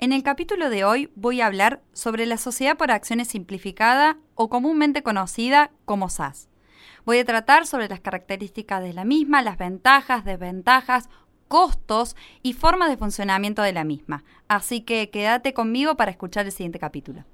En el capítulo de hoy voy a hablar sobre la sociedad por acciones simplificada o comúnmente conocida como SAS. Voy a tratar sobre las características de la misma, las ventajas, desventajas, costos y formas de funcionamiento de la misma. Así que quédate conmigo para escuchar el siguiente capítulo.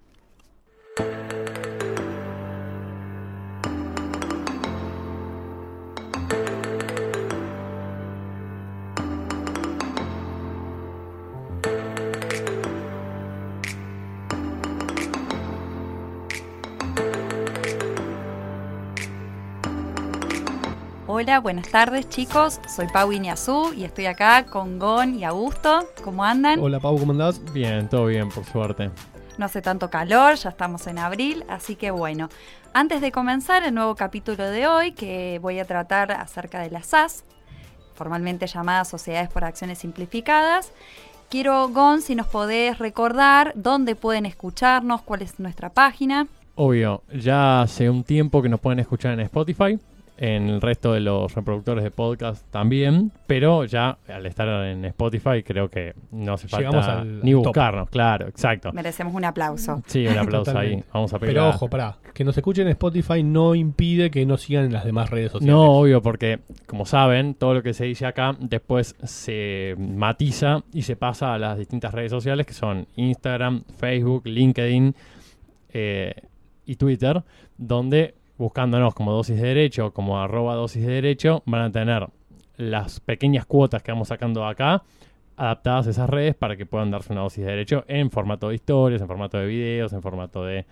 Hola, buenas tardes chicos, soy Pau Iñazú y estoy acá con Gon y Augusto. ¿Cómo andan? Hola Pau, ¿cómo andás? Bien, todo bien, por suerte. No hace tanto calor, ya estamos en abril, así que bueno. Antes de comenzar el nuevo capítulo de hoy, que voy a tratar acerca de las SAS, formalmente llamadas Sociedades por Acciones Simplificadas, quiero, Gon, si nos podés recordar dónde pueden escucharnos, cuál es nuestra página. Obvio, ya hace un tiempo que nos pueden escuchar en Spotify, en el resto de los reproductores de podcast también, pero ya al estar en Spotify creo que no hace falta ni buscarnos, claro, exacto. Merecemos un aplauso. Sí, un aplauso ahí. Vamos a pegar. Pero ojo, pará, que nos escuchen en Spotify no impide que nos sigan en las demás redes sociales. No, obvio, porque como saben, todo lo que se dice acá después se matiza y se pasa a las distintas redes sociales que son Instagram, Facebook, LinkedIn eh, y Twitter, donde buscándonos como dosis de derecho, como arroba dosis de derecho, van a tener las pequeñas cuotas que vamos sacando acá adaptadas a esas redes para que puedan darse una dosis de derecho en formato de historias, en formato de videos, en formato de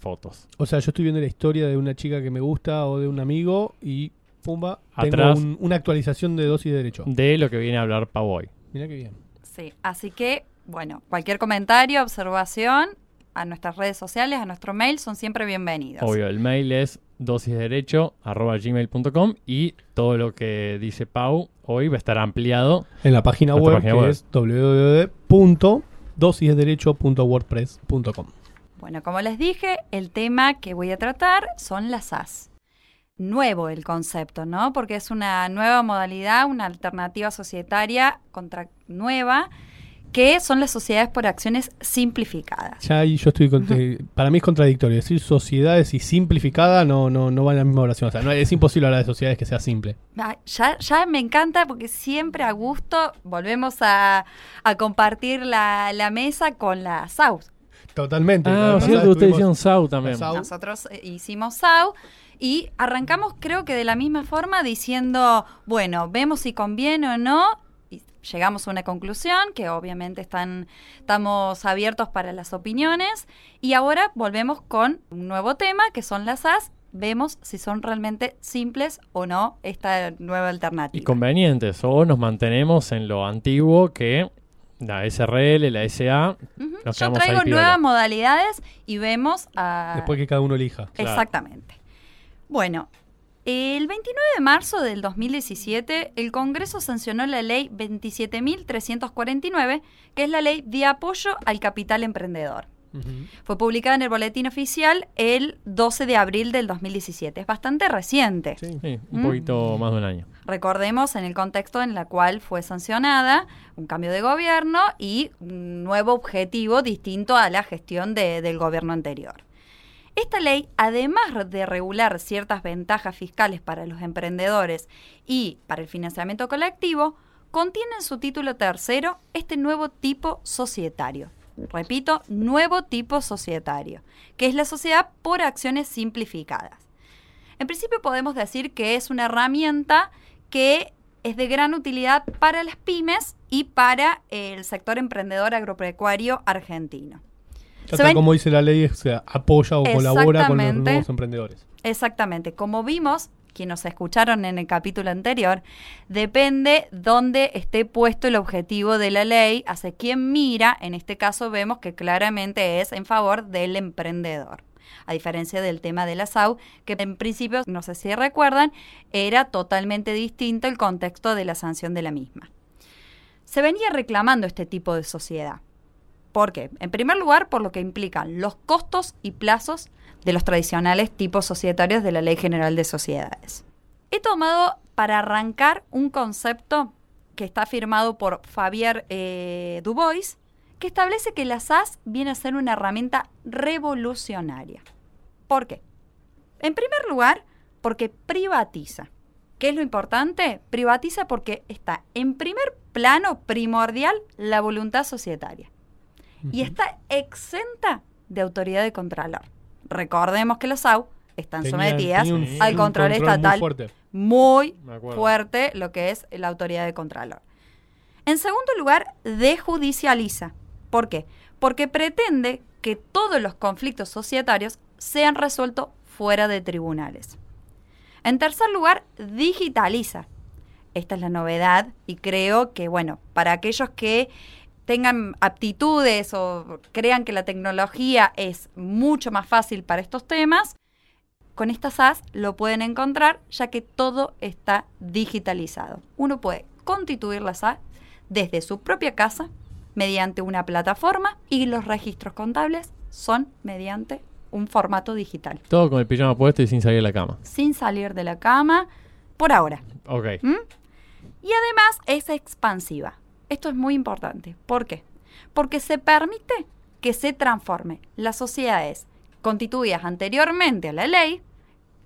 fotos. O sea, yo estoy viendo la historia de una chica que me gusta o de un amigo y pumba, tengo una actualización de dosis de derecho. De lo que viene a hablar Pau hoy. Mira qué bien. Sí, así que, bueno, cualquier comentario, observación, a nuestras redes sociales, a nuestro mail, son siempre bienvenidos. Obvio, el mail es dosisderecho.gmail.com y todo lo que dice Pau hoy va a estar ampliado en la página web que es www.dosisderecho.wordpress.com. Bueno, como les dije, el tema que voy a tratar son las SAS. Nuevo el concepto, ¿no? Porque es una nueva modalidad, una alternativa societaria contra nueva que son las sociedades por acciones simplificadas. Ya ahí yo estoy para mí es contradictorio decir sociedades y simplificada no no no van en la misma oración, o sea, no, es imposible hablar de sociedades que sea simple. Ah, ya, ya me encanta porque siempre a gusto volvemos a, compartir la, mesa con la SAU. Totalmente. Ah, cierto, ustedes hicieron SAU también. Nosotros eh, hicimos SAU y arrancamos creo que de la misma forma diciendo, bueno, vemos si conviene o no llegamos a una conclusión, que obviamente están, estamos abiertos para las opiniones, y ahora volvemos con un nuevo tema, que son las AS, vemos si son realmente simples o no esta nueva alternativa. Y convenientes, o nos mantenemos en lo antiguo que la SRL, la SA. Yo traigo nuevas modalidades y vemos a... Después que cada uno elija. Exactamente. Bueno, el 29 de marzo del 2017, el Congreso sancionó la ley 27.349, que es la ley de apoyo al capital emprendedor. Fue publicada en el boletín oficial el 12 de abril del 2017. Es bastante reciente. Sí, un poquito más de un año. Recordemos en el contexto en el cual fue sancionada, un cambio de gobierno y un nuevo objetivo distinto a la gestión del gobierno anterior. Esta ley, además de regular ciertas ventajas fiscales para los emprendedores y para el financiamiento colectivo, contiene en su título tercero este nuevo tipo societario. Repito, nuevo tipo societario, que es la sociedad por acciones simplificadas. En principio podemos decir que es una herramienta que es de gran utilidad para las pymes y para el sector emprendedor agropecuario argentino como dice la ley, se apoya o colabora con los nuevos emprendedores. Exactamente. Como vimos, quienes nos escucharon en el capítulo anterior, depende dónde esté puesto el objetivo de la ley, hacia quién mira, en este caso vemos que claramente es en favor del emprendedor. A diferencia del tema de la SAU, que en principio, no sé si recuerdan, era totalmente distinto el contexto de la sanción de la misma. Se venía reclamando este tipo de sociedad ¿Por qué? En primer lugar, por lo que implican los costos y plazos de los tradicionales tipos societarios de la Ley General de Sociedades. He tomado para arrancar un concepto que está firmado por Fabier eh, Dubois, que establece que la SAS viene a ser una herramienta revolucionaria. ¿Por qué? En primer lugar, porque privatiza. ¿Qué es lo importante? Privatiza porque está en primer plano primordial la voluntad societaria y está exenta de autoridad de contralor. Recordemos que los SAU están Tenía- sometidas un- al control, muy estatal fuerte. muy Me acuerdo. fuerte lo que es la autoridad de Contralor. En segundo lugar, dejudicializa. ¿Por qué? Porque pretende que todos los conflictos societarios sean resueltos fuera de tribunales. En tercer lugar, digitaliza. Esta es la novedad y creo que, bueno, para aquellos que tengan aptitudes o crean que la tecnología es mucho más fácil para estos temas, con esta SAS lo pueden encontrar ya que todo está digitalizado. Uno puede constituir la SAS desde su propia casa mediante una plataforma y los registros contables son mediante un formato digital, Todo con el pijama puesto y sin salir de la cama. sin salir de la cama por ahora. Ok. ¿Mm? Y además es expansiva. Esto es muy importante. ¿Por qué? Porque se permite que se transforme las sociedades constituidas anteriormente a la ley,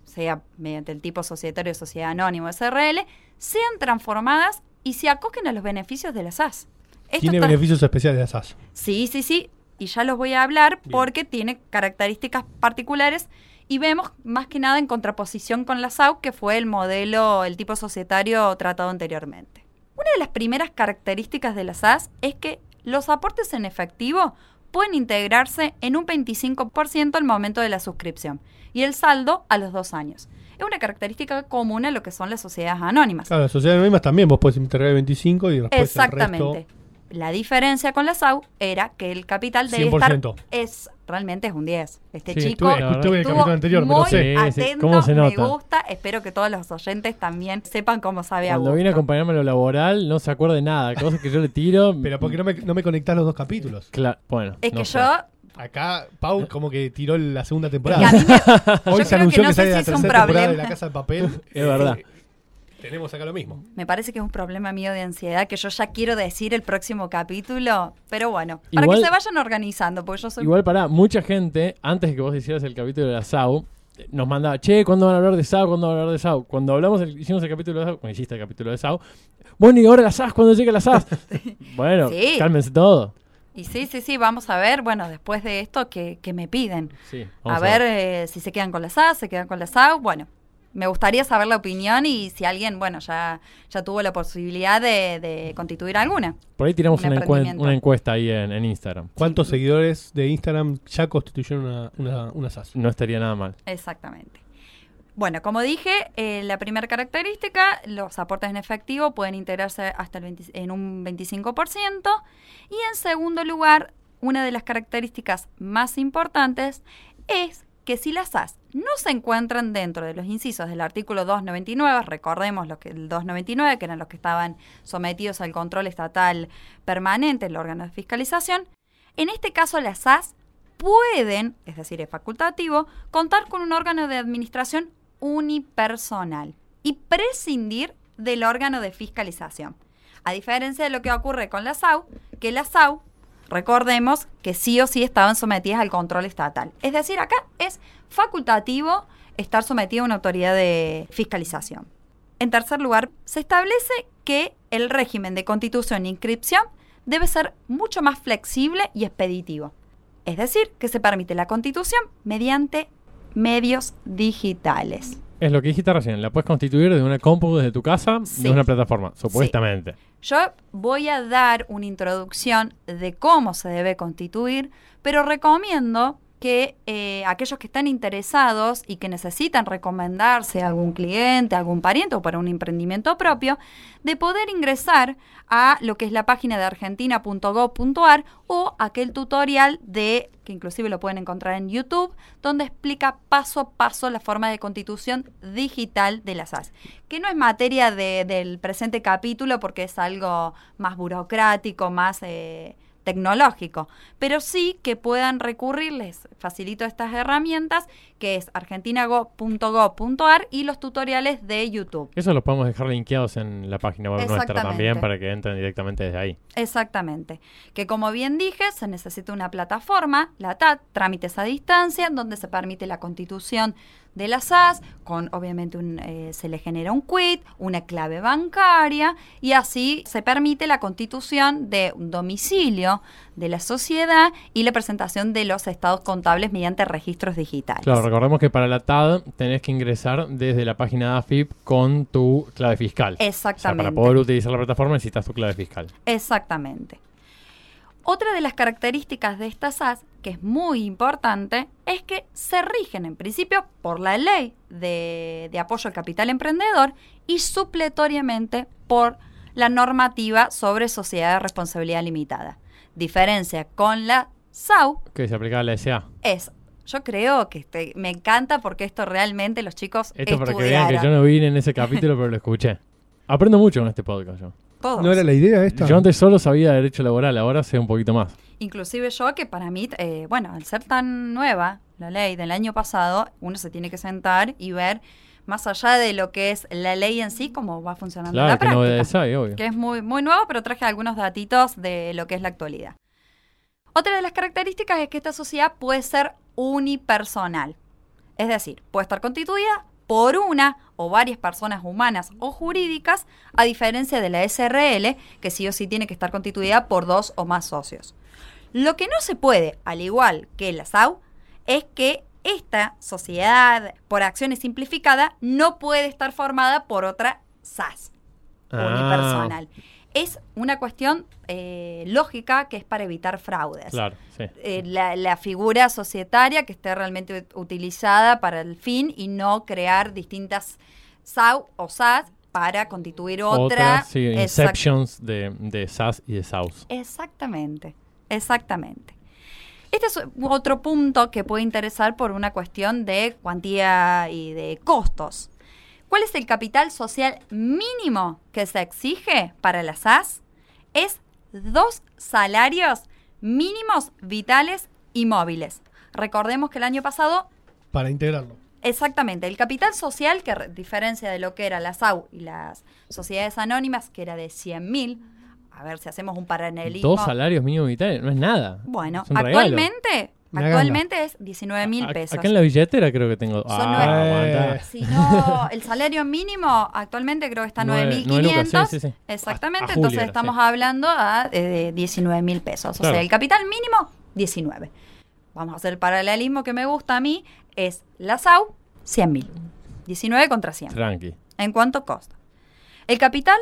sea mediante el tipo societario, sociedad anónima, SRL, sean transformadas y se acogen a los beneficios de la SAS. Esto Tiene beneficios especiales de SAS. Sí, sí, sí. Y ya los voy a hablar Bien. porque tiene características particulares y vemos más que nada en contraposición con la SAU, que fue el modelo, el tipo societario tratado anteriormente. Una de las primeras características de la SAS es que los aportes en efectivo pueden integrarse en un 25% al momento de la suscripción y el saldo a los dos años. Es una característica común a lo que son las sociedades anónimas. Claro, las sociedades anónimas también vos podés entregar el 25 y después Exactamente. el resto... La diferencia con la SAU era que el capital 100%. estar es realmente es un 10. Este Sí, chico estuve- Estuve en el estuvo capítulo anterior, me lo muy sé. Sí, atento, ¿Cómo se me gusta. Espero que todos los oyentes también sepan cómo sabe a Cuando viene a acompañarme a lo laboral, no se acuerda de nada. Cosas que yo le tiro. Pero porque no me, no me conectás los dos capítulos. Cla- bueno. Es no que sé. yo Acá Pau como que tiró la segunda que temporada. me, Hoy yo se creo anunció que que, no sale sé la si es un tercera temporada de. La Casa de Papel. Es verdad. Tenemos acá lo mismo. me parece que es un problema mío de ansiedad que yo ya quiero decir el próximo capítulo, pero bueno, para Igual- que se vayan organizando, porque yo soy Igual para mucha gente, antes de que vos hicieras el capítulo de la SAU, nos mandaba, che, ¿cuándo van a hablar de SAU? ¿Cuándo van a hablar de SAU? Cuando hablamos, el- hicimos el capítulo de SAU, cuando hiciste el capítulo de SAU, bueno, y ahora la SAS, ¿cuándo llega la SAS? bueno, Sí. cálmense todo. Y sí, sí, sí, vamos a ver, bueno, después de esto, que, que me piden. Sí, A ver eh, si se quedan con la SAS, se quedan con la SAU. Bueno, me gustaría saber la opinión y si alguien, bueno, ya, ya tuvo la posibilidad de, de constituir alguna. Por ahí tiramos un una, encue- emprendimiento. una encuesta ahí en, en Instagram. ¿Cuántos seguidores de Instagram ya constituyeron una, una, una SAS? No estaría nada mal. Exactamente. Bueno, como dije, eh, la primera característica, los aportes en efectivo pueden integrarse hasta el 20 en un 25%. Y en segundo lugar, una de las características más importantes es que si las SAS no se encuentran dentro de los incisos del artículo 299, recordemos lo que el 299, que eran los que estaban sometidos al control estatal permanente, el órgano de fiscalización, en este caso las SAS pueden, es decir, es facultativo, contar con un órgano de administración unipersonal y prescindir del órgano de fiscalización. A diferencia de lo que ocurre con la SAU, que la SAU, recordemos que sí o sí estaban sometidas al control estatal. Es decir, acá es facultativo estar sometido a una autoridad de fiscalización. En tercer lugar, se establece que el régimen de constitución e inscripción debe ser mucho más flexible y expeditivo. Es decir, que se permite la constitución mediante medios digitales. Es lo que dijiste recién, la puedes constituir desde una compu desde tu casa, Sí. de una plataforma, supuestamente. Yo voy a dar una introducción de cómo se debe constituir, pero recomiendo que eh, aquellos que están interesados y que necesitan recomendarse a algún cliente, a algún pariente o para un emprendimiento propio, de poder ingresar a lo que es la página de argentina.gov.ar o aquel tutorial de, que inclusive lo pueden encontrar en YouTube, donde explica paso a paso la forma de constitución digital de las SAS. Que no es materia de- del presente capítulo porque es algo más burocrático, más... eh, tecnológico, pero sí que puedan recurrirles, facilito estas herramientas, que es argentinago.gov.ar y los tutoriales de YouTube. Eso los podemos dejar linkeados en la página web nuestra también para que entren directamente desde ahí. Exactamente. Que como bien dije, se necesita una plataforma, la TAT, trámites a distancia, donde se permite la constitución de la SAS, con obviamente un, eh, se le genera un quit, una clave bancaria, y así se permite la constitución de un domicilio de la sociedad y la presentación de los estados contables mediante registros digitales. Claro, recordemos que para la TAD tenés que ingresar desde la página de AFIP con tu clave fiscal. O sea, Exactamente. para poder utilizar la plataforma necesitas tu clave fiscal. Exactamente. Otra de las características de esta SAS, que es muy importante, es que se rigen en principio por la ley de, de apoyo al capital emprendedor y supletoriamente por la normativa sobre sociedad de responsabilidad limitada. Diferencia con la SAU Que se aplica a la SA. es, yo creo que este- me encanta porque esto realmente los chicos Esto para que vean que yo no vine en ese capítulo, pero lo escuché. Aprendo mucho con este podcast yo. Todos. ¿No era la idea esta? Yo antes solo sabía de derecho laboral, ahora sé un poquito más. Inclusive yo que para mí, eh, bueno, al ser tan nueva la ley del año pasado, uno se tiene que sentar y ver más allá de lo que es la ley en sí, cómo va funcionando Claro, la que práctica. hay, obvio. Que es muy, muy nuevo, pero traje algunos datitos de lo que es la actualidad. Otra de las características es que esta sociedad puede ser unipersonal. Es decir, puede estar constituida por una o varias personas humanas o jurídicas, a diferencia de la SRL, que sí o sí tiene que estar constituida por dos o más socios. Lo que no se puede, al igual que la SAU, es que esta sociedad por acciones simplificada no puede estar formada por otra SAS Ah, unipersonal. Es una cuestión eh, lógica que es para evitar fraudes. Claro, sí. Eh, la, la figura societaria que esté realmente ut- utilizada para el fin y no crear distintas SAU o SAS para constituir otra. Otras, sí, inceptions de, de SAS y de SAUS. Exactamente, exactamente. Este es otro punto que puede interesar por una cuestión de cuantía y de costos. ¿Cuál es el capital social mínimo que se exige para la SAS? Es dos salarios mínimos vitales y móviles. Recordemos que el año pasado Para integrarlo. Exactamente, el capital social, que a diferencia de lo que era la SAU y las sociedades anónimas, que era de 100 mil, a ver si hacemos un paralelismo. Dos salarios mínimos vitales, no es nada. Bueno, Es regalo. Actualmente, es 19 mil pesos. Acá en la billetera creo que tengo. Son ah. Si no, el salario mínimo actualmente creo que está Nueve- nueve lucas, 9.500. sí, sí, sí. Exactamente, A- a julio entonces estamos sí. hablando a, de 19 mil pesos. O Claro. sea, el capital mínimo, 19. Vamos a hacer el paralelismo que me gusta a mí, es la SAU, 100 mil. 19 contra 100. Tranqui. ¿En cuánto costa? El capital,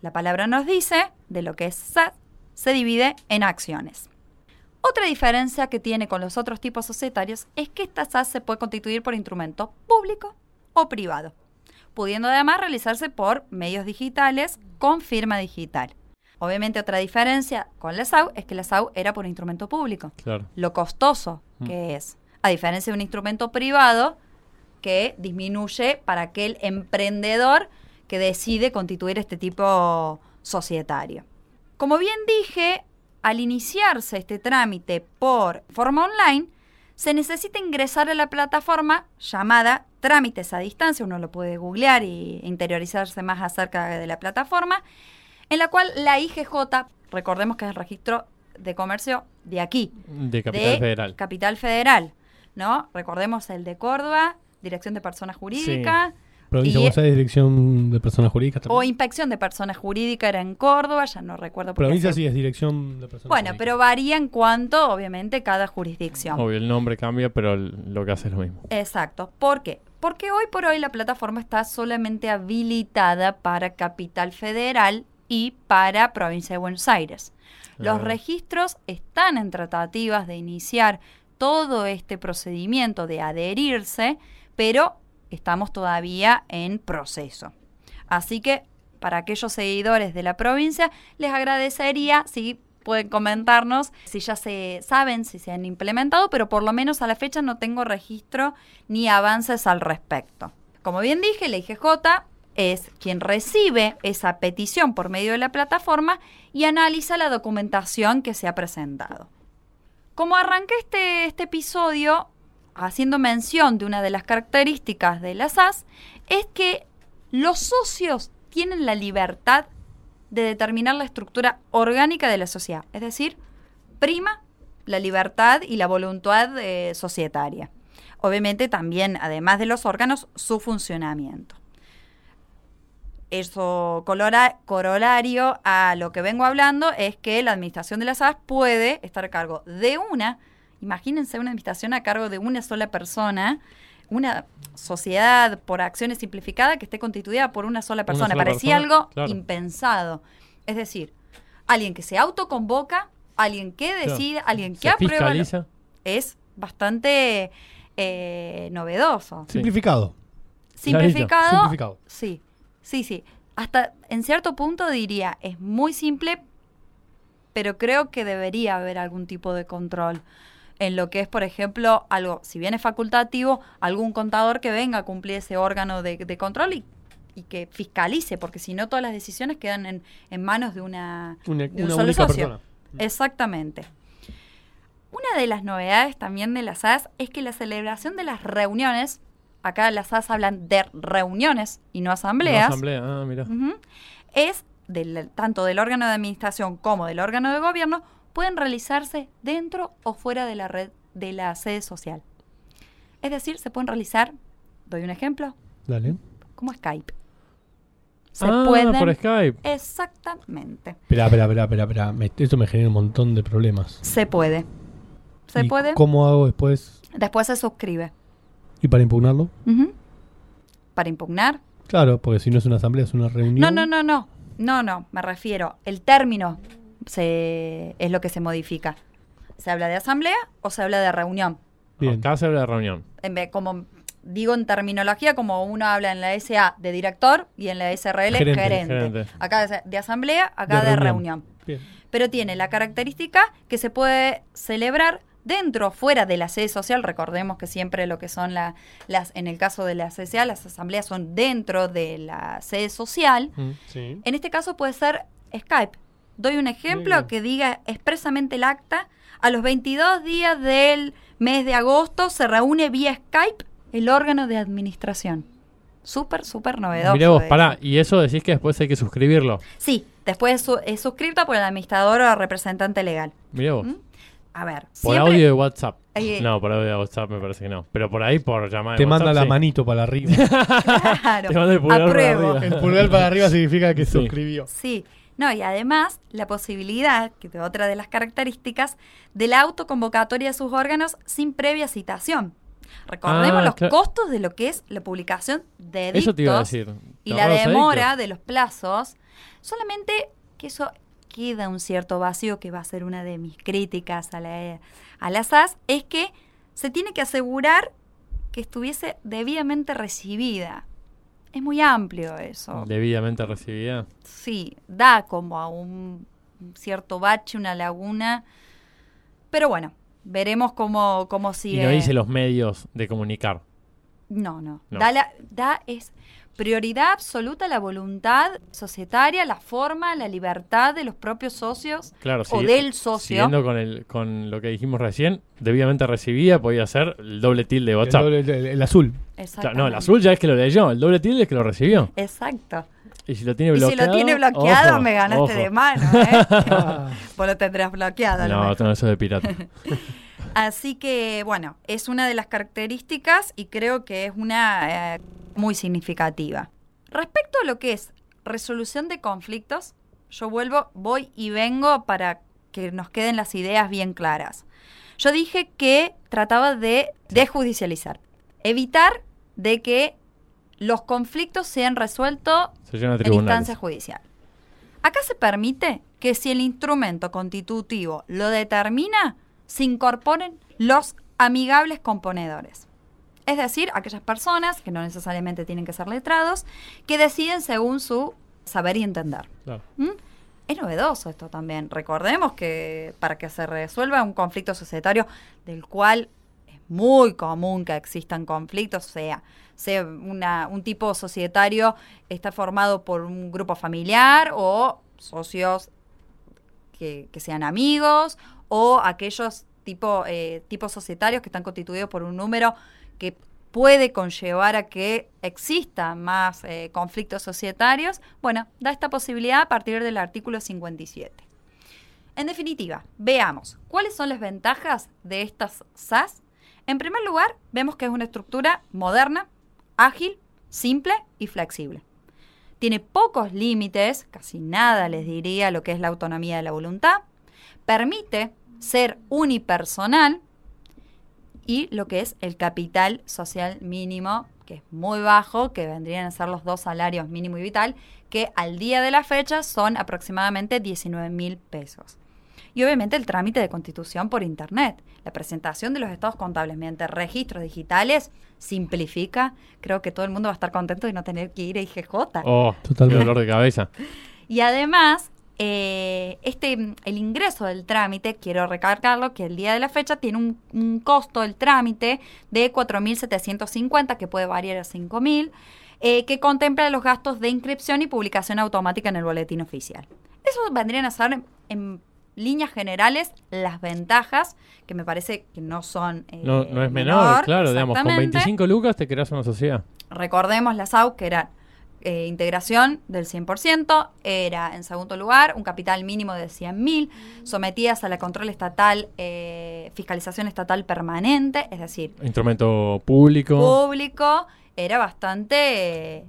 la palabra nos dice, de lo que es SAS, se divide en acciones. Otra diferencia que tiene con los otros tipos societarios es que esta SAS se puede constituir por instrumento público o privado, pudiendo además realizarse por medios digitales con firma digital. Obviamente otra diferencia con la SAU es que la SAU era por instrumento público Claro. lo costoso Mm. que es, a diferencia de un instrumento privado que disminuye para aquel emprendedor que decide constituir este tipo societario. Como bien dije, al iniciarse este trámite por forma online, se necesita ingresar a la plataforma llamada Trámites a Distancia, uno lo puede googlear y interiorizarse más acerca de la plataforma, en la cual la IGJ, recordemos que es el registro de comercio de aquí, De Capital de Federal. Capital Federal, ¿no? Recordemos el de Córdoba, Dirección de Personas Jurídicas, Provincia de Buenos Aires, Dirección de Personas Jurídicas o. Inspección de Personas Jurídicas era en Córdoba, ya no recuerdo. porque Provincia sí es Dirección de Personas Bueno, Jurídicas. pero varía en cuanto, obviamente, cada jurisdicción. Obvio, el nombre cambia, pero el- lo que hace es lo mismo. Exacto. ¿Por qué? Porque hoy por hoy la plataforma está solamente habilitada para Capital Federal y para Provincia de Buenos Aires. Los Ah. registros están en tratativas de iniciar todo este procedimiento de adherirse, pero estamos todavía en proceso. Así que para aquellos seguidores de la provincia, les agradecería si pueden comentarnos si ya se saben, si se han implementado, pero por lo menos a la fecha no tengo registro ni avances al respecto. Como bien dije, la IGJ es quien recibe esa petición por medio de la plataforma y analiza la documentación que se ha presentado. Como arranqué este, este episodio haciendo mención de una de las características de la SAS, es que los socios tienen la libertad de determinar la estructura orgánica de la sociedad, es decir, prima la libertad y la voluntad eh, societaria. Obviamente también, además de los órganos, su funcionamiento. Eso corolario a lo que vengo hablando es que la administración de las SAS puede estar a cargo de una, imagínense una administración a cargo de una sola persona, una sociedad por acciones simplificada que esté constituida por una sola persona. sola Parecía persona, algo claro. impensado. Es decir, alguien que se autoconvoca, alguien que decide, alguien que Se aprueba. fiscaliza. Es bastante eh, novedoso. Sí. Simplificado. Simplificado. Simplificado. Sí, sí, sí. Hasta en cierto punto diría, es muy simple, pero creo que debería haber algún tipo de control en lo que es, por ejemplo, algo, si bien es facultativo, algún contador que venga a cumplir ese órgano de, de control y, y que fiscalice, porque si no todas las decisiones quedan en, en manos de una, Una, de un una solo única socio. persona. Exactamente. Una de las novedades también de las SAS es que la celebración de las reuniones, acá las SAS hablan de reuniones y no asambleas, asamblea, ah, mira. es del- tanto del órgano de administración como del órgano de gobierno, pueden realizarse dentro o fuera de la red de la sede social. Es decir, se pueden realizar, doy un ejemplo, Dale. como Skype. Se ah, pueden. por Skype. Exactamente. Espera, espera, espera, espera. esto me genera un montón de problemas. Se puede. Se ¿Y puede. ¿Cómo hago después? Después se suscribe. ¿Y para impugnarlo? Para impugnar. Claro, porque si no es una asamblea, es una reunión. No, no, no, no. No, no, me refiero. El término se, es lo que se modifica. ¿Se habla de asamblea o se habla de reunión? Bien. Acá se habla de reunión. En vez, como digo en terminología, como uno habla en la SA de director y en la SRL Gerente, gerente. gerente. Acá de asamblea, acá De de, reunión. reunión. Bien. Pero tiene la característica que se puede celebrar dentro o fuera de la sede social. Recordemos que siempre lo que son la- las, en el caso de la CSA, las asambleas son dentro de la sede social. Mm. Sí. En este caso puede ser Skype. Doy un ejemplo que diga expresamente el acta. A los 22 días del mes de agosto se reúne vía Skype el órgano de administración. Súper, súper novedoso. Mirá vos, pará, y eso decís que después hay que suscribirlo. Sí, después es, su- es suscrito por el administrador o representante legal. Mirá vos. ¿Mm? A ver, Por siempre- audio de WhatsApp. Eh, No, por audio de WhatsApp me parece que no. Pero por ahí, por llamada de Te manda WhatsApp, la sí. manito para arriba. Claro, Te manda el pulgar para arriba. El pulgar para arriba significa que Sí. suscribió. Sí, no, y además la posibilidad, que de otra de las características, de la autoconvocatoria de sus órganos sin previa citación. Recordemos Ah, los claro. costos de lo que es la publicación de edictos Eso te iba a decir. y ¿Te la demora edictos? de los plazos. Solamente que eso queda un cierto vacío, que va a ser una de mis críticas a la, a la SAS, es que se tiene que asegurar que estuviese debidamente recibida. Es muy amplio eso. Debidamente recibida. Sí, da como a un cierto bache, una laguna. Pero bueno, veremos cómo, cómo sigue. Y no dice los medios de comunicar. No, no. No. Da, la- da es prioridad absoluta la voluntad societaria, la forma, la libertad de los propios socios Claro, o del socio. Siguiendo con, el, con lo que dijimos recién, debidamente recibida podía ser el doble tilde de El, WhatsApp. doble- el- el azul. Claro, no, el azul ya es que lo leyó, el doble tilde es que lo recibió. Exacto. Y si lo tiene Y si bloqueado. lo tiene bloqueado, ojo, me ganaste ojo. de mano, ¿eh? Vos lo tendrás bloqueado. No, no, eso es de pirata. Así que, bueno, es una de las características y creo que es una eh, muy significativa. Respecto a lo que es resolución de conflictos, yo vuelvo, voy y vengo para que nos queden las ideas bien claras. Yo dije que trataba de desjudicializar, evitar de que los conflictos sean resueltos Se en instancia judicial. Acá se permite que si el instrumento constitutivo lo determina, se incorporen los amigables componedores. Es decir, aquellas personas, que no necesariamente tienen que ser letrados, que deciden según su saber y entender. Claro. ¿Mm? Es novedoso esto también. Recordemos que para que se resuelva un conflicto societario del cual es muy común que existan conflictos, sea, sea una- un tipo societario está formado por un grupo familiar o socios que, que sean amigos o aquellos tipo, eh, tipos societarios que están constituidos por un número que puede conllevar a que existan más eh, conflictos societarios, bueno, da esta posibilidad a partir del artículo 57. En definitiva, veamos cuáles son las ventajas de estas SAS. En primer lugar, vemos que es una estructura moderna, ágil, simple y flexible. Tiene pocos límites, casi nada les diría lo que es la autonomía de la voluntad. Permite ser unipersonal y lo que es el capital social mínimo, que es muy bajo, que vendrían a ser los dos salarios mínimo y vital, que al día de la fecha son aproximadamente 19 mil pesos. Y obviamente el trámite de constitución por Internet. La presentación de los estados contables mediante registros digitales simplifica. Creo que todo el mundo va a estar contento de no tener que ir a IGJ. Oh, Totalmente. dolor de cabeza. Y además, eh, este, el ingreso del trámite, quiero recargarlo, que el día de la fecha tiene un, un costo del trámite de 4.750, que puede variar a 5.000, eh, que contempla los gastos de inscripción y publicación automática en el boletín oficial. Eso vendrían a ser, en, en líneas generales, las ventajas, que me parece que no son... eh, No, no es menor, claro, digamos, con exactamente. 25 lucas te creas una sociedad. Recordemos la SAU, que era eh, integración del 100%, era en segundo lugar un capital mínimo de 100.000, sometidas a la control estatal, eh, fiscalización estatal permanente, es decir, Instrumento público. público, era bastante... eh,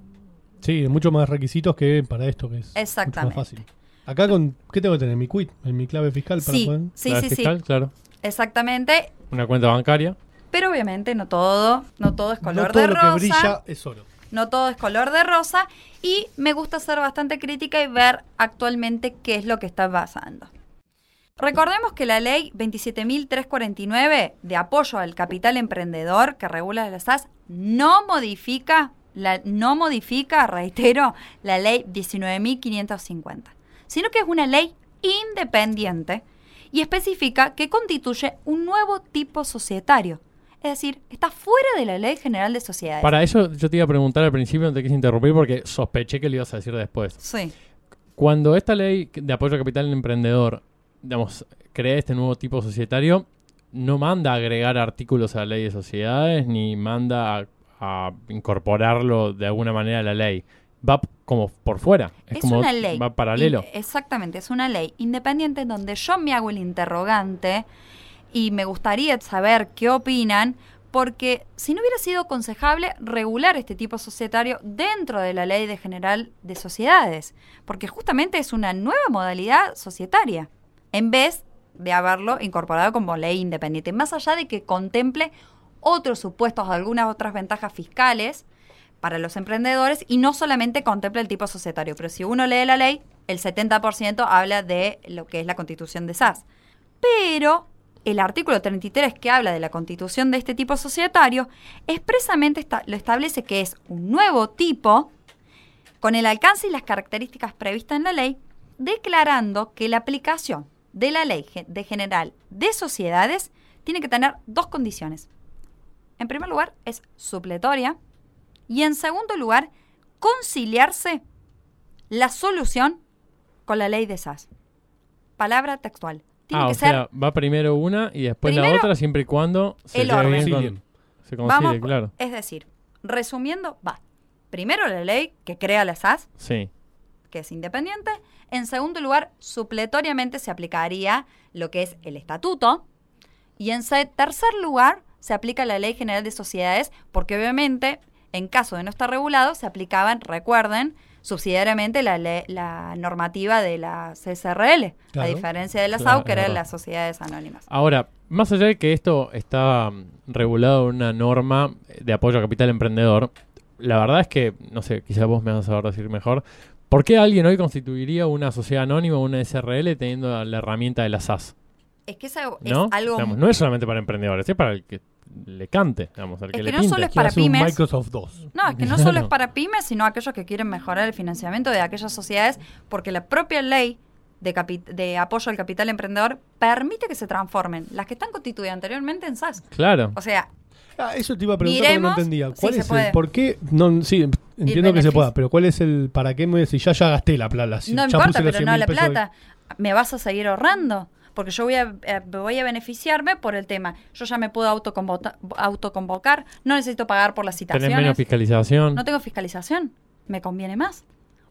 Sí, mucho más requisitos que para esto, que es Exactamente. mucho más fácil. Acá, con ¿qué tengo que tener? ¿Mi quit? ¿En mi clave fiscal? Para sí, poder? sí, clave sí, sí, fiscal, claro. exactamente, Una cuenta bancaria. pero obviamente no todo, no todo es color no todo de lo rosa. que brilla es oro. No todo es color de rosa y me gusta ser bastante crítica y ver actualmente qué es lo que está pasando. Recordemos que la ley 27.349 de apoyo al capital emprendedor que regula las SAS no modifica, la, no modifica, reitero, la ley 19.550, sino que es una ley independiente y especifica que constituye un nuevo tipo societario. Es decir, está fuera de la Ley General de Sociedades. Para eso yo te iba a preguntar al principio, no te quise interrumpir porque sospeché que lo ibas a decir después. Sí. Cuando esta ley de apoyo al capital emprendedor, digamos, crea este nuevo tipo societario, no manda a agregar artículos a la ley de sociedades ni manda a, a incorporarlo de alguna manera a la ley. Va como por fuera. Es, Es como una ley. va paralelo. In- exactamente, es una ley independiente en donde yo me hago el interrogante y me gustaría saber qué opinan, porque si no hubiera sido aconsejable regular este tipo societario dentro de la ley de general de sociedades, porque justamente es una nueva modalidad societaria, en vez de haberlo incorporado como ley independiente, más allá de que contemple otros supuestos, algunas otras ventajas fiscales, para los emprendedores y no solamente contempla el tipo societario, pero si uno lee la ley, el 70% habla de lo que es la constitución de SAS. Pero el artículo 33 que habla de la constitución de este tipo societario expresamente lo establece que es un nuevo tipo con el alcance y las características previstas en la ley, declarando que la aplicación de la ley de general de sociedades tiene que tener dos condiciones. En primer lugar, es supletoria y en segundo lugar, conciliarse la solución con la ley de SAS. Palabra textual. Tiene ah, que o ser sea, va primero una y después la otra siempre y cuando se el orden. bien con- Concilien. se concilie, Vamos, claro. es decir, resumiendo, va. Primero la ley que crea la SAS, Sí. que es independiente. En segundo lugar, supletoriamente se aplicaría lo que es el estatuto. Y en tercer lugar, se aplica la Ley General de Sociedades, porque obviamente, en caso de no estar regulado, se aplicaban, recuerden, subsidiariamente la, le- la normativa de la CSRL, a diferencia de la Claro, SAU, que eran las sociedades anónimas. Ahora, más allá de que esto está mm, regulado en una norma de apoyo a capital emprendedor, la verdad es que, no sé, quizás vos me vas a saber decir mejor, ¿por qué alguien hoy constituiría una sociedad anónima o una SRL teniendo la herramienta de la SAS? Es que es ¿No? algo... Digamos, no es solamente para emprendedores, es para el que le cante, digamos, al que Es le que no pinte. solo es para pymes. Microsoft 2. No, es que no solo es para pymes, sino aquellos que quieren mejorar el financiamiento de aquellas sociedades, porque la propia ley de, capi- de apoyo al capital emprendedor permite que se transformen las que están constituidas anteriormente en SAS. Claro. O sea, Ah, eso te iba a preguntar porque no entendía. si ¿Cuál se es puede. el por qué? No, sí, entiendo que se pueda, pero ¿cuál es el para qué me si ya ya gasté la plata? Si no ya importa, puse los pero 100 no la plata. Me vas a seguir ahorrando. Porque yo voy a, eh, voy a beneficiarme por el tema. Yo ya me puedo autoconvota- autoconvocar. No necesito pagar por las Tenés menos citaciones. fiscalización. No tengo fiscalización. ¿Me conviene más?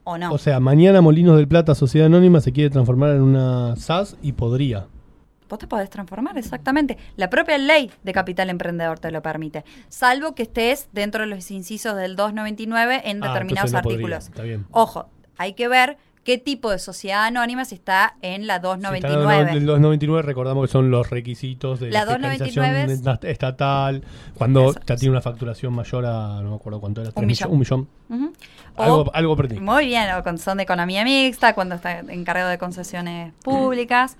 ¿O no? O sea, mañana Molinos del Plata, Sociedad Anónima, se quiere transformar en una SAS y podría. Vos te podés transformar, exactamente. La propia ley de capital emprendedor te lo permite. Salvo que estés dentro de los incisos del 299 en Ah, determinados entonces no podría, artículos. está bien. Ojo, hay que ver qué tipo de sociedad anónima si está en la Si está en 299. el 299 recordamos que son los requisitos de la, La 299 es- fiscalización estatal, cuando Eso. ya tiene una facturación mayor a, no me acuerdo cuánto era, Un tres millón. millo- un millón. Ujú. O- Algo, algo perdí. Muy bien, o con, son de economía mixta, cuando está encargado de concesiones públicas,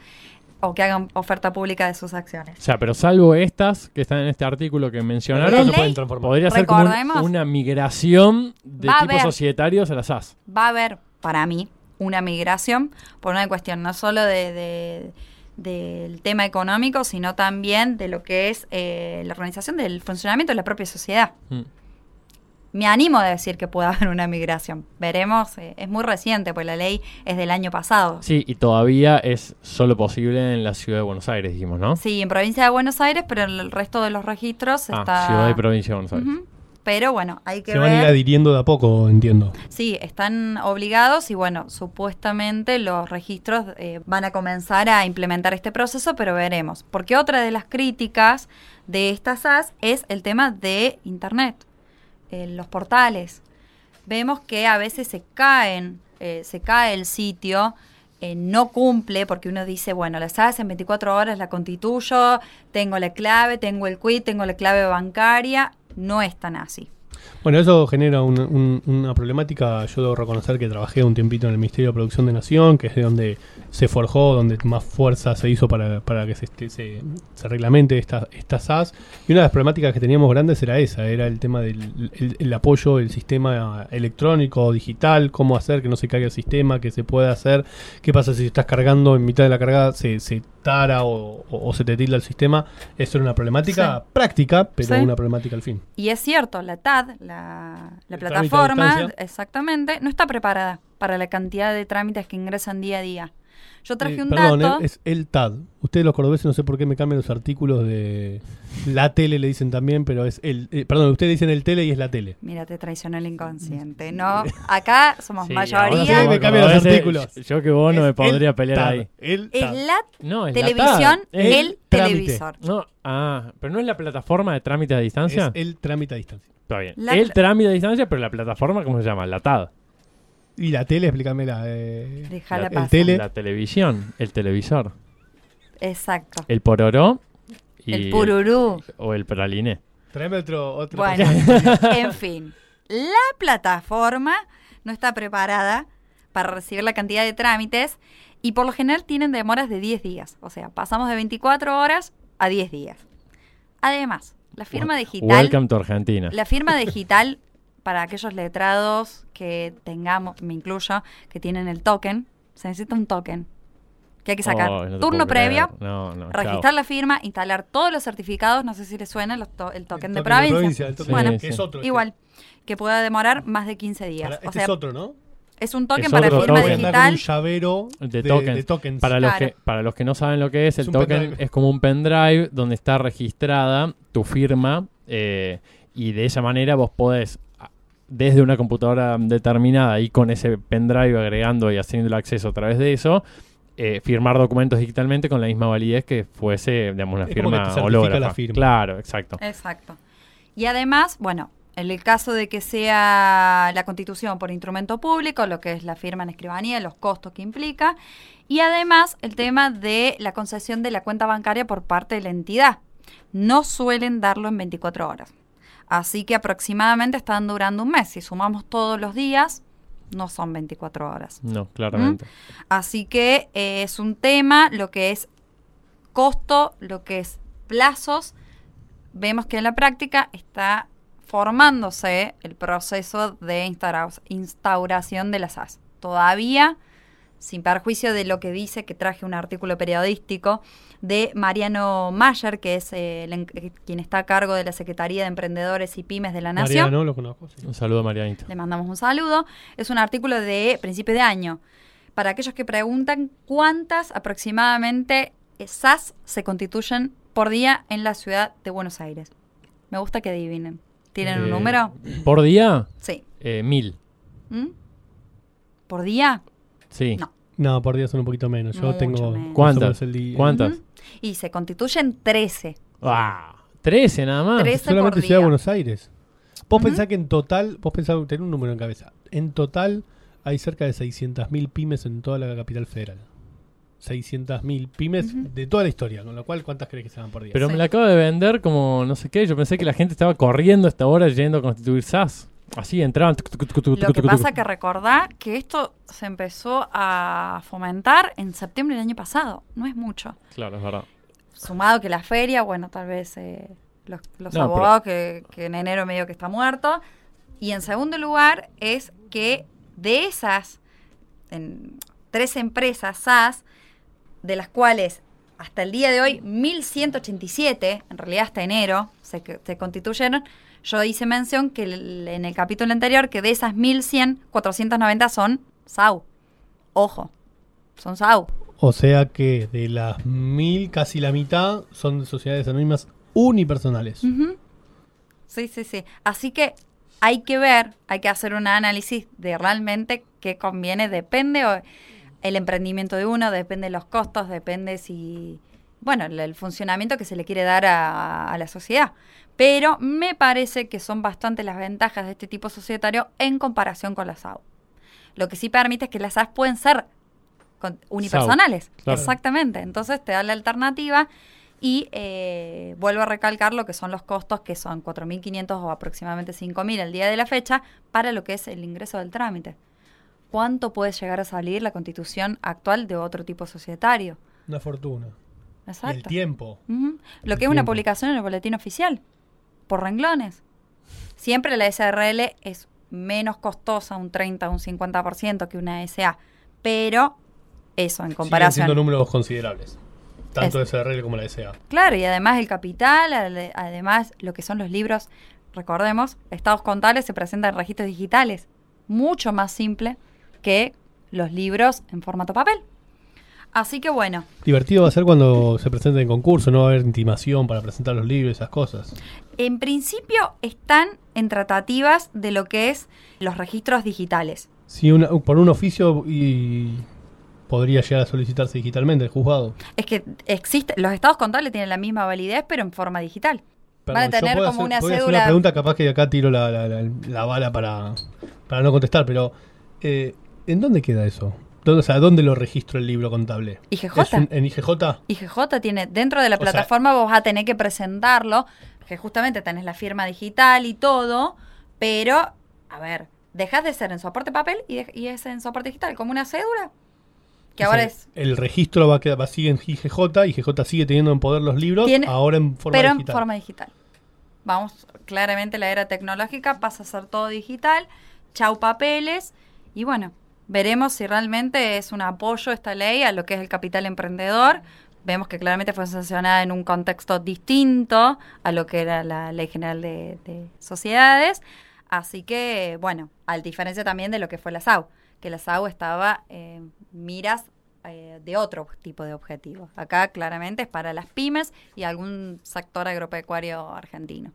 o que hagan oferta pública de sus acciones. O sea, pero salvo estas que están en este artículo que mencionaron, no se pueden transformar. podría ser como un- una migración de tipos societarios a las SAS. Va a haber, para mí, una migración por una cuestión no solo de, de- del tema económico, sino también de lo que es eh, la organización del funcionamiento de la propia sociedad. Mm. Me animo a decir que puede haber una migración. Veremos, eh, es muy reciente, pues la ley es del año pasado. Sí, y todavía es solo posible en la ciudad de Buenos Aires, dijimos, ¿no? Sí, en provincia de Buenos Aires, pero en el resto de los registros Ah, está... ciudad y provincia de Buenos Aires. Pero bueno, hay que Se van a ir adhiriendo de a poco, entiendo. Sí, están obligados y bueno, supuestamente los registros eh, van a comenzar a implementar este proceso, pero veremos. Porque otra de las críticas de estas SAS es el tema de Internet, eh, los portales. Vemos que a veces se caen, eh, se cae el sitio, eh, no cumple porque uno dice, bueno, la SAS en 24 horas la constituyo, tengo la clave, tengo el quit, tengo la clave bancaria. No es tan así. Bueno, eso genera un- un- una problemática. Yo debo reconocer que trabajé un tiempito en el Ministerio de Producción de Nación, que es de donde se forjó, donde más fuerza se hizo para, para que se, se, se reglamente esta, esta SAS. Y una de las problemáticas que teníamos grandes era esa, era el tema del el, el apoyo del sistema electrónico, digital, cómo hacer que no se caiga el sistema, que se pueda hacer, qué pasa si estás cargando en mitad de la cargada, se, se tara o, o- o se te tilda el sistema. Eso era una problemática Sí. práctica, pero Sí. una problemática al fin. Y es cierto, la TAD, la, la plataforma, exactamente, no está preparada para la cantidad de trámites que ingresan día a día. Yo traje Eh, un perdón, dato. eh, es el TAD. Ustedes los cordobeses no sé por qué me cambian los artículos de la tele, le dicen también, pero es el... eh, perdón, ustedes dicen el tele y es la tele. Mira, te traicionó el inconsciente. No, acá somos Sí, ahora mayoría. Sí, me cambian los artículos. Yo que vos no me Es podría el pelear TAD, ahí. El Es TAD. la No, es la televisión, TAD. Es- el trámite. televisor. No, ah, pero no es la plataforma de trámite a distancia. Es el trámite a distancia. Está bien. La el trámite a distancia, pero la plataforma, ¿cómo se llama? La TAD. Y la tele, explícamela. Eh, la- el tele. La televisión, el televisor, Exacto. el pororó y El pururú. o el praliné. Tráeme otro... otro Bueno, en fin. La plataforma no está preparada para recibir la cantidad de trámites y por lo general tienen demoras de 10 días. O sea, pasamos de 24 horas a 10 días. Además, la firma digital... Welcome to Argentina. La firma digital, para aquellos letrados que tengamos, me incluyo, que tienen el token, se necesita un token que hay que sacar. Oh, no Turno previo, No, no, registrar chao. la firma, instalar todos los certificados, no sé si les suena los to- el token El de token de provincia. provincia, el token bueno, que es otro. igual, que pueda demorar más de 15 días. O este sea, es otro, ¿no? es un token Es para firma token. Con un digital. llavero De de, tokens. de tokens. Para los, Claro. que, para los que no saben lo que es, Es el token pendrive. es como un pendrive donde está registrada tu firma eh, y de esa manera vos podés, desde una computadora determinada y con ese pendrive agregando y haciendo el acceso a través de eso, eh, firmar documentos digitalmente con la misma validez que fuese, digamos, una Es firma firma. Claro, exacto. Exacto. Y además, bueno, en el caso de que sea la constitución por instrumento público, lo que es la firma en escribanía, los costos que implica, y además el tema de la concesión de la cuenta bancaria por parte de la entidad. No suelen darlo en 24 horas. Así que aproximadamente están durando un mes. Si sumamos todos los días, no son 24 horas. No, claramente. Así que eh, es un tema, lo que es costo, lo que es plazos. Vemos que en la práctica está formándose el proceso de instaura- instauración de las SAS. Todavía sin perjuicio de lo que dice, que traje un artículo periodístico de Mariano Mayer, que es eh, el eh, quien está a cargo de la Secretaría de Emprendedores y Pymes de la Nación. Mariano, lo conozco. sí. Un saludo a Marianita. Le mandamos un saludo. Es un artículo de principio de año. Para aquellos que preguntan cuántas aproximadamente SAS se constituyen por día en la ciudad de Buenos Aires. Me gusta que adivinen. ¿Tienen un Eh, número? ¿Por día? Sí. Eh, mil. ¿Mm? ¿Por día? Sí. No. No, por día son un poquito menos. Yo Mucho tengo. menos. ¿Cuántas? el día. ¿Cuántas? Y se constituyen 13. Ah, 13 nada más. Trece. Solamente por Ciudad de día. Buenos Aires. Vos Ujú. pensás que en total, vos pensás tener un número en cabeza. En total hay cerca de 600.000 pymes en toda la capital federal. 600.000 pymes Ujú. de toda la historia, con lo cual, ¿cuántas crees que se van por día? Pero Sí. me la acabo de vender como no sé qué. Yo pensé que la gente estaba corriendo a esta hora yendo a constituir SAS. Así entraban. tuc, tuc, tuc, tuc, Lo que pasa tuc. que recordá que esto se empezó a fomentar en septiembre del año pasado. No es mucho. Claro, es verdad. Sumado que la feria, bueno, tal vez eh, los, los No, abogados que, que en enero medio que está muerto. Y en segundo lugar es que de esas en, tres empresas SAS, de las cuales hasta el día de hoy 1187, en realidad hasta enero, se, se constituyeron, yo hice mención que el- en el capítulo anterior que de esas 1100, 490 son SAU. Ojo, son SAU. O sea que de las mil, casi la mitad son de sociedades anónimas unipersonales. Sí, sí, sí. Así que hay que ver, hay que hacer un análisis de realmente qué conviene, depende o- el emprendimiento de uno, depende los costos, depende si, bueno, el, el funcionamiento que se le quiere dar a, a la sociedad. Pero me parece que son bastante las ventajas de este tipo societario en comparación con las SAO. Lo que sí permite es que las SAS pueden ser con- unipersonales. claro. Exactamente. Entonces te da la alternativa y eh, vuelvo a recalcar lo que son los costos, que son 4.500 o aproximadamente 5.000 al día de la fecha, para lo que es el ingreso del trámite. ¿Cuánto puede llegar a salir la constitución actual de otro tipo societario? Una fortuna. El tiempo. Lo el que es una publicación en el boletín oficial, por renglones. Siempre la SRL es menos costosa, un 30, un 50% que una SA, pero eso en Siguen comparación. siendo números considerables. Tanto Es- SRL como la SA. Claro, y además el capital, ade- además lo que son los libros, recordemos, estados contables se presentan en registros digitales, mucho más simple que los libros en formato papel. Así que bueno, Divertido va a ser cuando se presente en concurso, no va a haber intimación para presentar los libros y esas cosas. en principio están en tratativas de lo que es los registros digitales. Si una, por un oficio y podría llegar a solicitarse digitalmente el juzgado. Es que existe, los estados contables tienen la misma validez, pero en forma digital. Van a tener como hacer- una cédula. una pregunta, capaz que acá tiro la, la- la- la bala para, para no contestar, pero eh, ¿en dónde queda eso? ¿Dónde, o sea, ¿dónde lo registro el libro contable? IGJ. ¿Es un- ¿En IGJ? IGJ tiene, dentro de la O sea- plataforma vos vas a tener que presentarlo, que justamente tenés la firma digital y todo, pero, a ver, dejas de ser en soporte papel y, de- y es en soporte digital, como una cédula, que O ahora sea, es, El registro va a quedar, va a seguir en IGJ, IGJ sigue teniendo en poder los libros, Tiene- ahora en forma pero digital. en forma digital. Vamos, claramente la era tecnológica pasa a ser todo digital, chau papeles, y bueno, veremos si realmente es un apoyo esta ley a lo que es el capital emprendedor. Vemos que claramente fue sancionada en un contexto distinto a lo que era la Ley General de, de Sociedades. Así que, bueno, a diferencia también de lo que fue la SAU, que la SAU estaba en miras eh, de otro tipo de objetivos. Acá claramente es para las pymes y algún sector agropecuario argentino.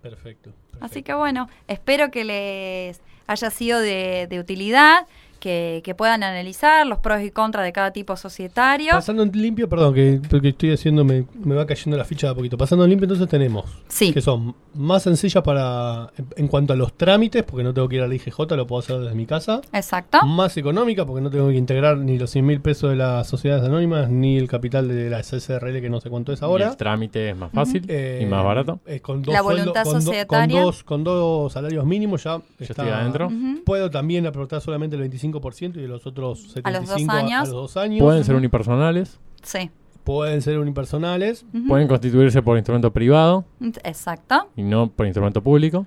Perfecto. Así que bueno, espero que les haya sido de, de utilidad, que, que puedan analizar los pros y contras de cada tipo societario. Pasando en limpio, perdón, que, porque estoy haciendo, me, me va cayendo la ficha de a poquito. Pasando en limpio, entonces tenemos Sí, que son más sencillas para en, en cuanto a los trámites, porque no tengo que ir a la IGJ, lo puedo hacer desde mi casa. exacto. Más económica, porque no tengo que integrar ni los 100 mil pesos de las sociedades anónimas, ni el capital de la SSRL, que no sé cuánto es Y ahora. el trámite es más fácil Eh, y más barato. eh, con dos La voluntad con do- societaria. con, dos, con dos salarios mínimos ya, Ya está- estoy adentro. Puedo también aportar solamente el 25% y de los otros 75% A los dos a- años. a los dos años. Pueden ser unipersonales, Sí. Pueden ser unipersonales. Pueden constituirse por instrumento privado Exacto. y no por instrumento público.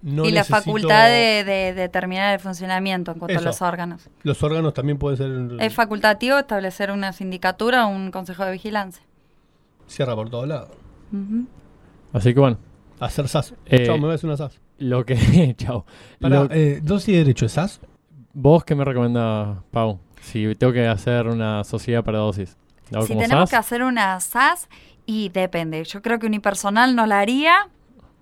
No y la necesito- facultad de, de determinar el funcionamiento en cuanto Eso. a los órganos. Los órganos también pueden ser... Es facultativo establecer una sindicatura o un consejo de vigilancia. Cierra por todos lados. Así que bueno, Hacer SAS. Eh, Chao, me voy a hacer una SAS. lo que... Chao. Pará, Lo- eh, ¿Dosis de derecho es SAS? ¿Vos qué me recomendás, Pau? Si tengo que hacer una sociedad para dosis. ¿La hago Si como tenemos SAS? que hacer una SAS, y depende. Yo creo que unipersonal no la haría.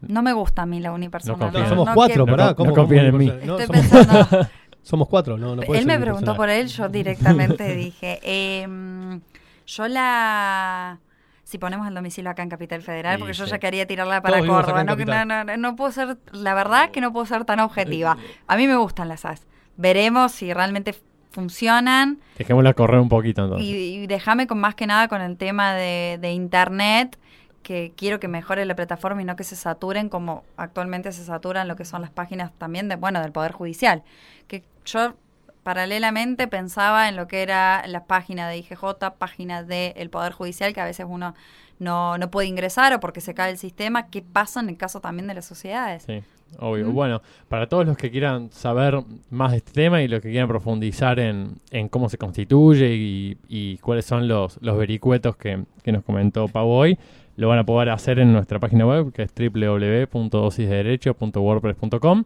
No me gusta a mí la unipersonal. No. No, somos no cuatro, quiero- pará. con- ¿cómo, no confíen cómo en mí. Estoy somos, pensando. somos cuatro, no, no puede Él ser me preguntó por él, yo directamente dije, em, yo la... Si ponemos el domicilio acá en Capital Federal, porque yo sí. ya quería tirarla para Todos Córdoba. No, no, no, no, no puedo ser, la verdad que no puedo ser tan objetiva. A mí me gustan las SAS. Veremos si realmente funcionan. Dejémosla correr un poquito entonces. Y, y déjame con más que nada con el tema de, de internet, que quiero que mejore la plataforma y no que se saturen como actualmente se saturan lo que son las páginas también de, bueno, del Poder Judicial. Que yo paralelamente pensaba en lo que era las páginas de IGJ, páginas del Poder Judicial, que a veces uno no, no puede ingresar o porque se cae el sistema. ¿Qué pasa en el caso también de las sociedades? Sí, obvio. ¿Mm? Bueno, para todos los que quieran saber más de este tema y los que quieran profundizar en, en cómo se constituye y, y cuáles son los, los vericuetos que, que nos comentó Pau hoy, lo van a poder hacer en nuestra página web que es www.dosisdederecho.wordpress.com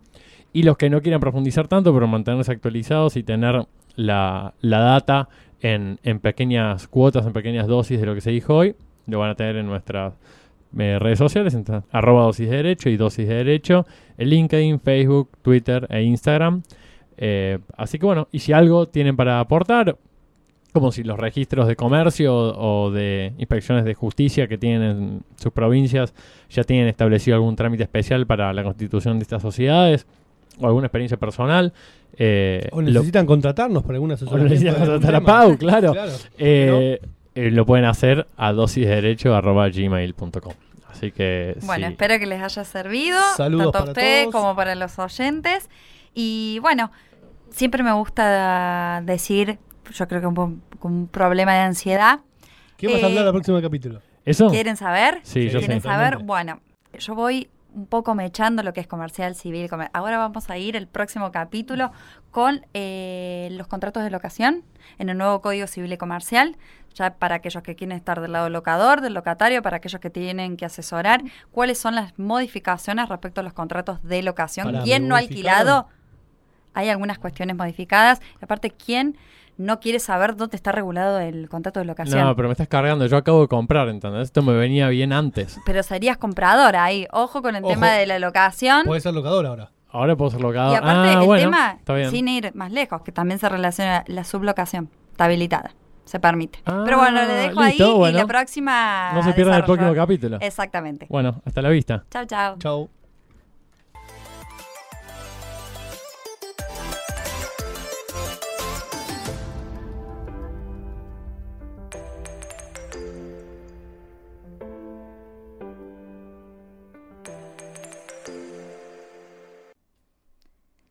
y los que no quieran profundizar tanto pero mantenerse actualizados y tener la, la data en, en pequeñas cuotas, en pequeñas dosis de lo que se dijo hoy, lo van a tener en nuestras eh, redes sociales, entonces, arroba dosis de derecho y dosis de derecho, en LinkedIn, Facebook, Twitter e Instagram. Eh, así que bueno, y si algo tienen para aportar, como si los registros de comercio o, o de inspecciones de justicia que tienen en sus provincias ya tienen establecido algún trámite especial para la constitución de estas sociedades o alguna experiencia personal. eh, O lo- necesitan contratarnos para alguna asesoría. necesitan contratar a Pau, claro. Claro. eh, eh, lo pueden hacer a dosisderecho.gmail.com. Así que Bueno, sí. espero que les haya servido, Saludos tanto a para usted todos. como para los oyentes. Y bueno, siempre me gusta decir, yo creo que un, un problema de ansiedad. ¿Qué vas a Eh, hablar el próximo capítulo? ¿Eso? ¿Quieren saber? Sí, yo ¿Quieren sé. saber? Bueno, yo voy un poco mechando lo que es comercial, civil. comer- Ahora vamos a ir el próximo capítulo con eh, los contratos de locación en el nuevo Código Civil y Comercial, ya para aquellos que quieren estar del lado del locador, del locatario, para aquellos que tienen que asesorar, cuáles son las modificaciones respecto a los contratos de locación. Pará, ¿Quién ¿me no ha alquilado? Hay algunas cuestiones modificadas. Y aparte, ¿quién no quiere saber dónde está regulado el contrato de locación? No, pero me estás cargando. Yo acabo de comprar, ¿entendés? Esto me venía bien antes. Pero serías compradora ahí. Ojo con el Ojo. tema de la locación. Puede ser locador ahora. Ahora puedo ser locador. y aparte, ah, el bueno, tema, sin ir más lejos, que también se relaciona a la sublocación. Está habilitada. Se permite. Ah, Pero bueno, le dejo listo, ahí bueno. y la próxima. No se pierdan el próximo capítulo. Exactamente. Bueno, hasta la vista. Chao, chao. Chau.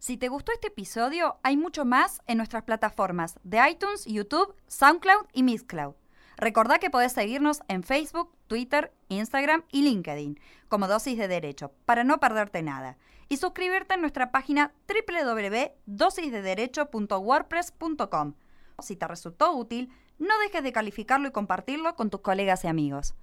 Si te gustó este episodio, hay mucho más en nuestras plataformas de iTunes, YouTube, SoundCloud y Mixcloud. Recordá que podés seguirnos en Facebook, Twitter, Instagram y LinkedIn como Dosis de Derecho para no perderte nada. Y suscribirte en nuestra página www.dosisdederecho.wordpress.com. Si te resultó útil, no dejes de calificarlo y compartirlo con tus colegas y amigos.